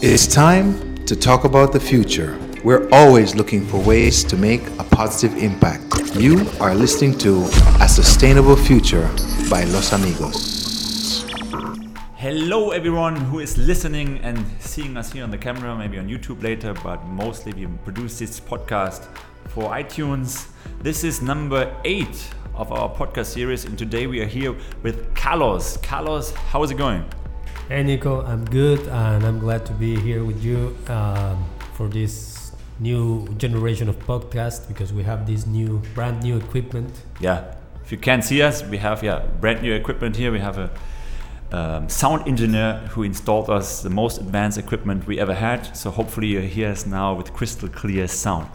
It's time to talk about the future. We're always looking for ways to make a positive impact. You are listening to A Sustainable Future by Los Amigos. Hello, everyone who is listening and seeing us here on the camera, maybe on YouTube later, but mostly we produce this podcast for iTunes. This is number eight of our podcast series, and today we are here with Carlos. Carlos, how is it going? Hey Nico, I'm good and I'm glad to be here with you um, for this new generation of podcast because we have this new brand new equipment. Yeah, if you can't see us, we have yeah brand new equipment here. We have a um, sound engineer who installed us the most advanced equipment we ever had. So hopefully you hear us now with crystal clear sound.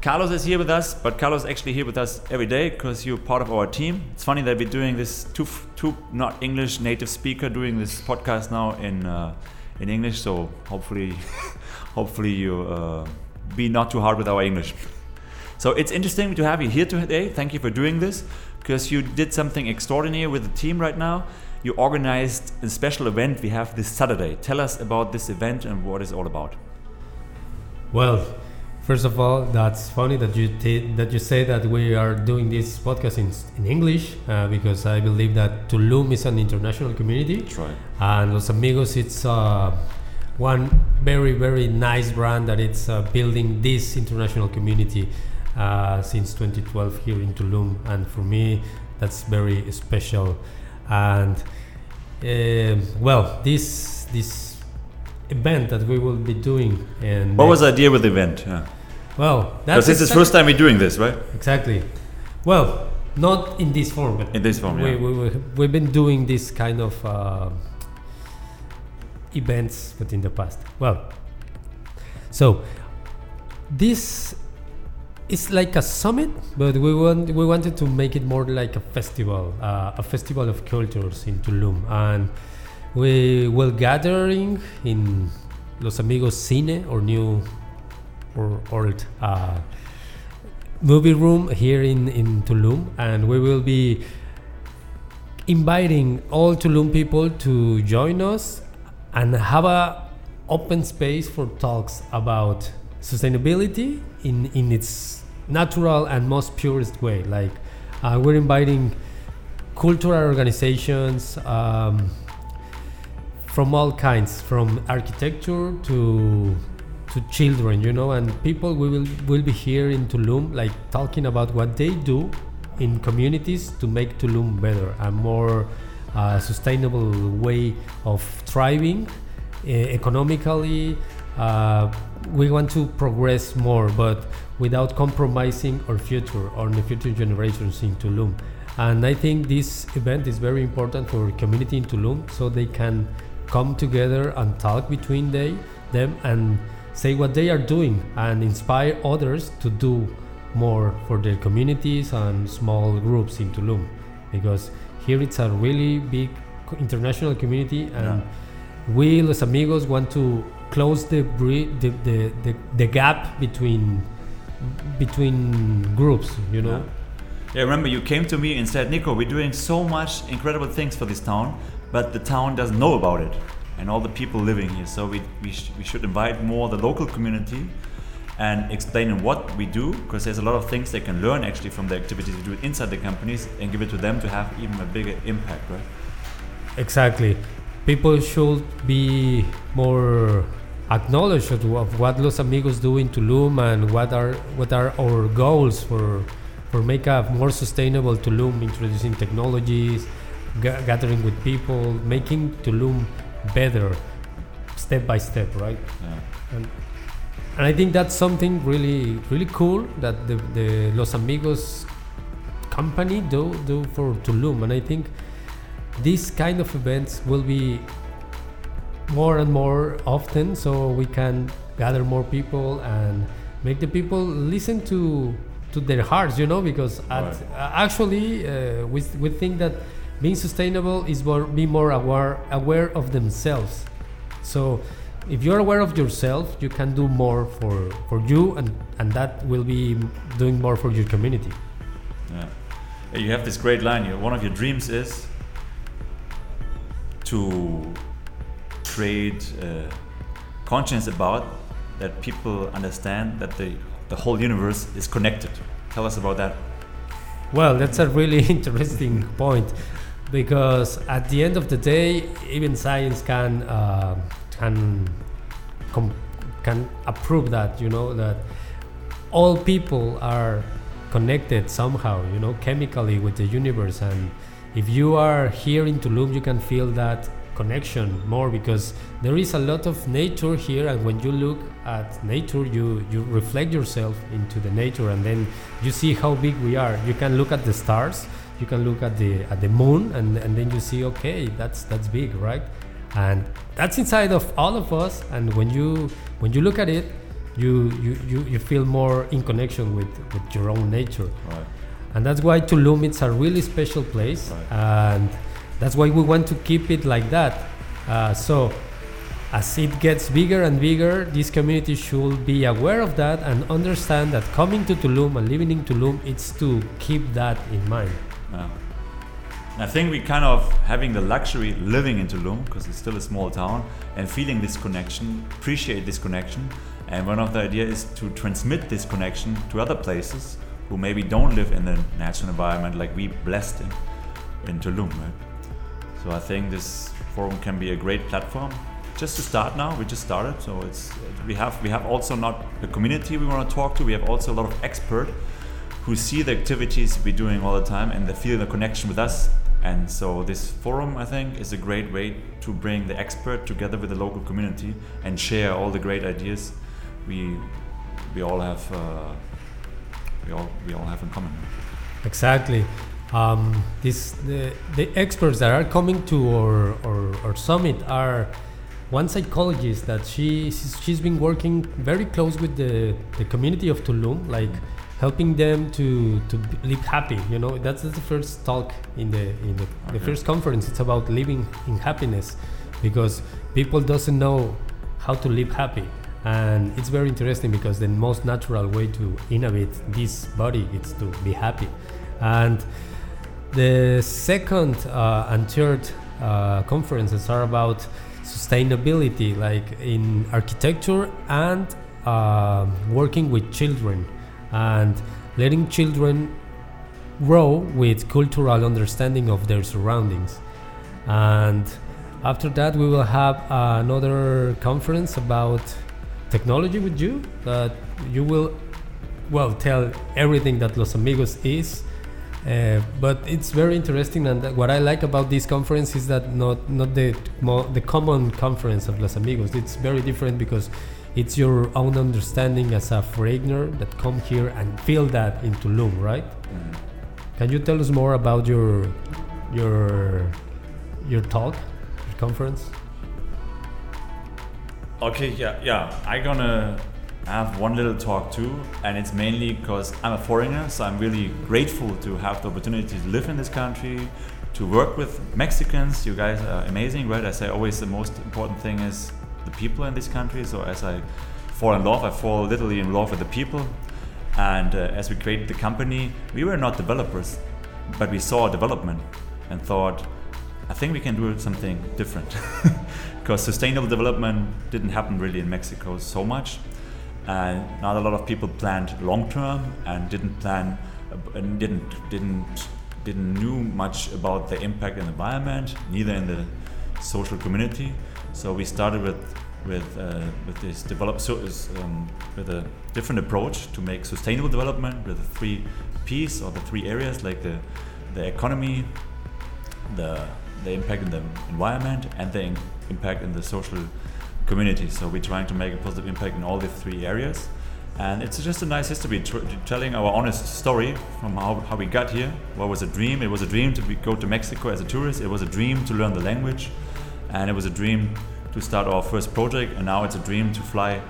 Carlos is here with us, but Carlos is actually here with us every day because you're part of our team. It's funny that we're doing this two, two not English native speaker doing this podcast now in uh, in English. So hopefully, hopefully you uh, be not too hard with our English. So it's interesting to have you here today. Thank you for doing this because you did something extraordinary with the team right now. You organized a special event we have this Saturday. Tell us about this event and what it's all about. Well, First of all, that's funny that you t- that you say that we are doing this podcast in, in English uh, because I believe that Tulum is an international community. That's right. And Los Amigos, it's uh, one very very nice brand that it's uh, building this international community uh, since 2012 here in Tulum, and for me, that's very special. And um, well, this this event that we will be doing and What was the idea with the event? Yeah. Well, that's this is the first time we're doing this, right? Exactly. Well, not in this form, but In this form, we, yeah. we, we, we've been doing this kind of uh, events, but in the past. Well, so this is like a summit, but we want we wanted to make it more like a festival, uh, a festival of cultures in Tulum, and we will gathering in Los Amigos Cine or new or old uh, movie room here in, in Tulum, and we will be inviting all Tulum people to join us and have a open space for talks about sustainability in, in its natural and most purest way. Like uh, we're inviting cultural organizations um, from all kinds, from architecture to to children, you know, and people we will will be here in Tulum, like talking about what they do in communities to make Tulum better, a more uh, sustainable way of thriving uh, economically. Uh, we want to progress more, but without compromising our future or the future generations in Tulum. And I think this event is very important for community in Tulum, so they can come together and talk between they them and say what they are doing and inspire others to do more for their communities and small groups in Tulum. Because here it's a really big international community and we Los Amigos want to close the, bre- the, the, the, the gap between between groups you know? Yeah, remember you came to me and said, Nico, we're doing so much incredible things for this town, but the town doesn't know about it and all the people living here. So we, we, sh- we should invite more the local community and explain what we do because there's a lot of things they can learn actually from the activities we do inside the companies and give it to them to have even a bigger impact, right? Exactly. People should be more acknowledged of what Los Amigos do in Tulum and what are what are our goals for for make a more sustainable Tulum, introducing technologies, ga- gathering with people, making Tulum better, step by step, right? Yeah. And, and I think that's something really really cool that the, the Los Amigos company do do for Tulum, and I think these kind of events will be more and more often so we can gather more people and make the people listen to to their hearts you know because at, uh, actually uh, we, we think that being sustainable is more, be more aware aware of themselves so if you're aware of yourself you can do more for for you and and that will be doing more for your community Yeah. You have this great line here. One of your dreams is to trade uh, conscience about that people understand that the, the whole universe is connected. Tell us about that. Well, that's a really interesting point because at the end of the day, even science can uh, can can approve that you know that all people are connected somehow, you know, chemically with the universe, and if you are here in Tulum, you can feel that connection more because there is a lot of nature here. And when you look at nature you you reflect yourself into the nature. And then you see how big we are. You can look at the stars you can look at the at the moon and and then you see okay that's that's big right and that's inside of all of us and when you when you look at it you you you, you feel more in connection with with your own nature Right. and that's why Tulum it's a really special place Right. and that's why we want to keep it like that uh, so as it gets bigger and bigger this community should be aware of that and understand that coming to Tulum and living in Tulum it's to keep that in mind Yeah. I think we kind of having the luxury living in Tulum because it's still a small town and feeling this connection, appreciate this connection. And one of the ideas is to transmit this connection to other places who maybe don't live in the natural environment like we blessed in, in Tulum. Right? So I think this forum can be a great platform. Just to start now, we just started, so it's we have we have also not a community we want to talk to. We have also a lot of expert who see the activities we're doing all the time and they feel the connection with us. And so this forum, I think, is a great way to bring the expert together with the local community and share all the great ideas we we all have uh, we all we all have in common. Exactly. Um, this the, the experts that are coming to our, our, our summit are one psychologist that she she's- she's been working very close with the, the community of Tulum, like helping them to to live happy. You know, that's the first talk in the in the, the first conference. It's about living in happiness, because people doesn't know how to live happy and it's very interesting because the most natural way to innovate this body is to be happy and the second uh, and third uh, conferences are about sustainability like in architecture and uh, working with children and letting children grow with cultural understanding of their surroundings. And after that we will have another conference about technology with you that you will well tell everything that los amigos is uh, but it's very interesting and what i like about this conference is that not not the the common conference of los amigos. It's very different because it's your own understanding as a foreigner that come here and feel that in tulum right? Can you tell us more about your your your talk your conference? Okay, yeah, yeah. I'm gonna have one little talk too, and it's mainly because I'm a foreigner, so I'm really grateful to have the opportunity to live in this country, to work with Mexicans. You guys are amazing, right? I say always the most important thing is the people in this country. So as I fall in love, I fall literally in love with the people. And uh, as we created the company, we were not developers, but we saw development and thought, I think we can do something different. Because sustainable development didn't happen really in Mexico so much. And not a lot of people planned long term and didn't plan and didn't didn't didn't knew much about the impact in the environment, neither in the social community. So we started with with uh, with this develop so is, um, with a different approach to make sustainable development with the three P's or the three areas like the the economy, the the impact in the environment and the in- impact in the social community. So we're trying to make a positive impact in all the three areas. And it's just a nice history, tr- telling our honest story from how, how we got here. What was a dream? It was a dream to be, go to Mexico as a tourist. It was a dream to learn the language. And it was a dream to start our first project. And now it's a dream to fly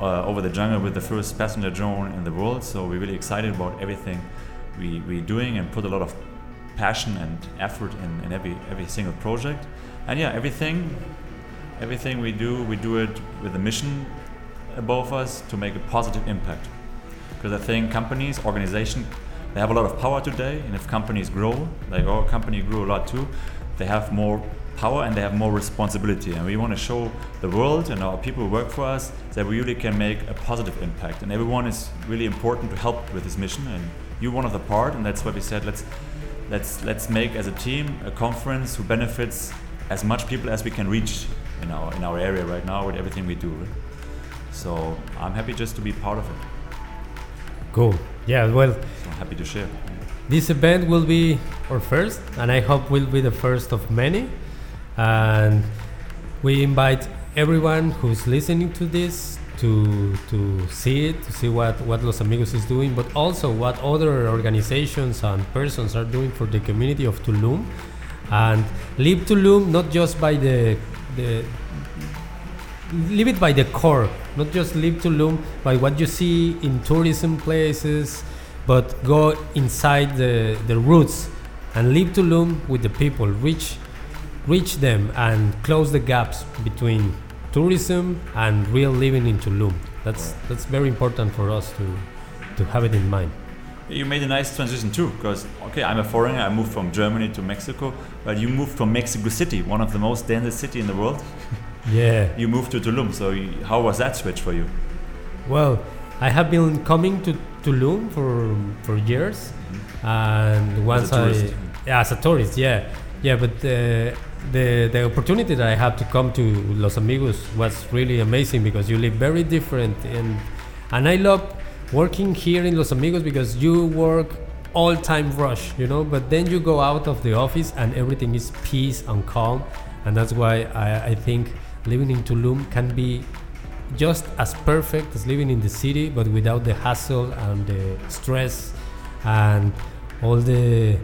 uh, over the jungle with the first passenger drone in the world. So we're really excited about everything we, we're doing and put a lot of passion and effort in, in every every single project. And yeah, everything everything we do, we do it with a mission above us to make a positive impact. Because I think companies, organizations, they have a lot of power today, and if companies grow, like our company grew a lot too, they have more power and they have more responsibility. And we want to show the world and our people who work for us that we really can make a positive impact. And everyone is really important to help with this mission. And you're one of the part, and that's why we said let's let's let's make as a team a conference who benefits as much people as we can reach in our in our area right now with everything we do. So I'm happy just to be part of it. Cool. Yeah. Well, So I'm happy to share. this event will be our first, and I hope will be the first of many. And we invite everyone who's listening to this to to see it, to see what what Los Amigos is doing, but also what other organizations and persons are doing for the community of Tulum, and live Tulum not just by the the live it by the core, not just live to Tulum by what you see in tourism places, but go inside the, the roots and live to Tulum with the people, reach reach them and close the gaps between tourism and real living in Tulum. That's that's very important for us to to have it in mind. You made a nice transition too, because okay, I'm a foreigner. I moved from Germany to Mexico, but you moved from Mexico City, one of the most densest city in the world. Yeah. You moved to Tulum. So you, how was that switch for you? Well, I have been coming to Tulum for for years, and once a tourist. I yeah, as a tourist, yeah, yeah. But uh, the the opportunity that I had to come to Los Amigos was really amazing because you live very different, and and I love working here in Los Amigos because you work all time rush, you know. But then you go out of the office and everything is peace and calm, and that's why I, I think living in Tulum can be just as perfect as living in the city, but without the hassle and the stress and all the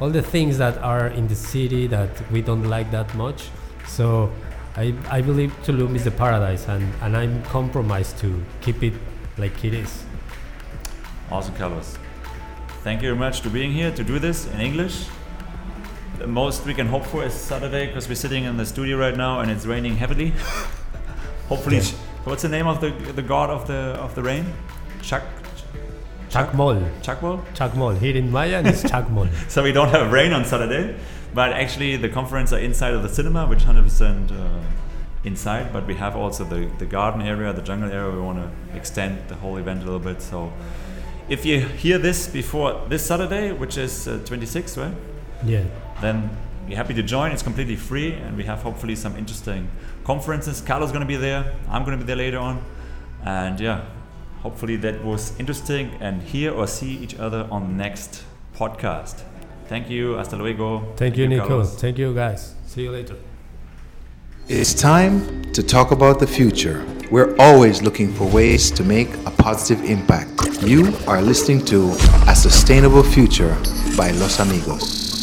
all the things that are in the city that we don't like that much. So I, I believe Tulum is the paradise, and, and I'm compromised to keep it like it is. Awesome, Carlos. Thank you very much for being here to do this in English. The most we can hope for is Saturday because we're sitting in the studio right now and it's raining heavily. Hopefully, Yeah. what's the name of the the god of the of the rain? Chuck Chakmol, Chakmol. Chakmol. Here in Mayan, it's Chakmol. So we don't have rain on Saturday, but actually the conference are inside of the cinema, which 100% uh, inside. But we have also the the garden area, the jungle area. We want to extend the whole event a little bit. So if you hear this before this Saturday, which is uh, 26, right? Yeah. then be happy to join. It's completely free, and we have hopefully some interesting conferences. Carlos going to be there. I'm going to be there later on, and yeah, hopefully that was interesting. And hear or see each other on the next podcast. Thank you. Hasta luego. Thank you, Nico. Carlos. Thank you, guys. See you later. It's time to talk about the future. We're always looking for ways to make a positive impact. You are listening to A Sustainable Future by Los Amigos.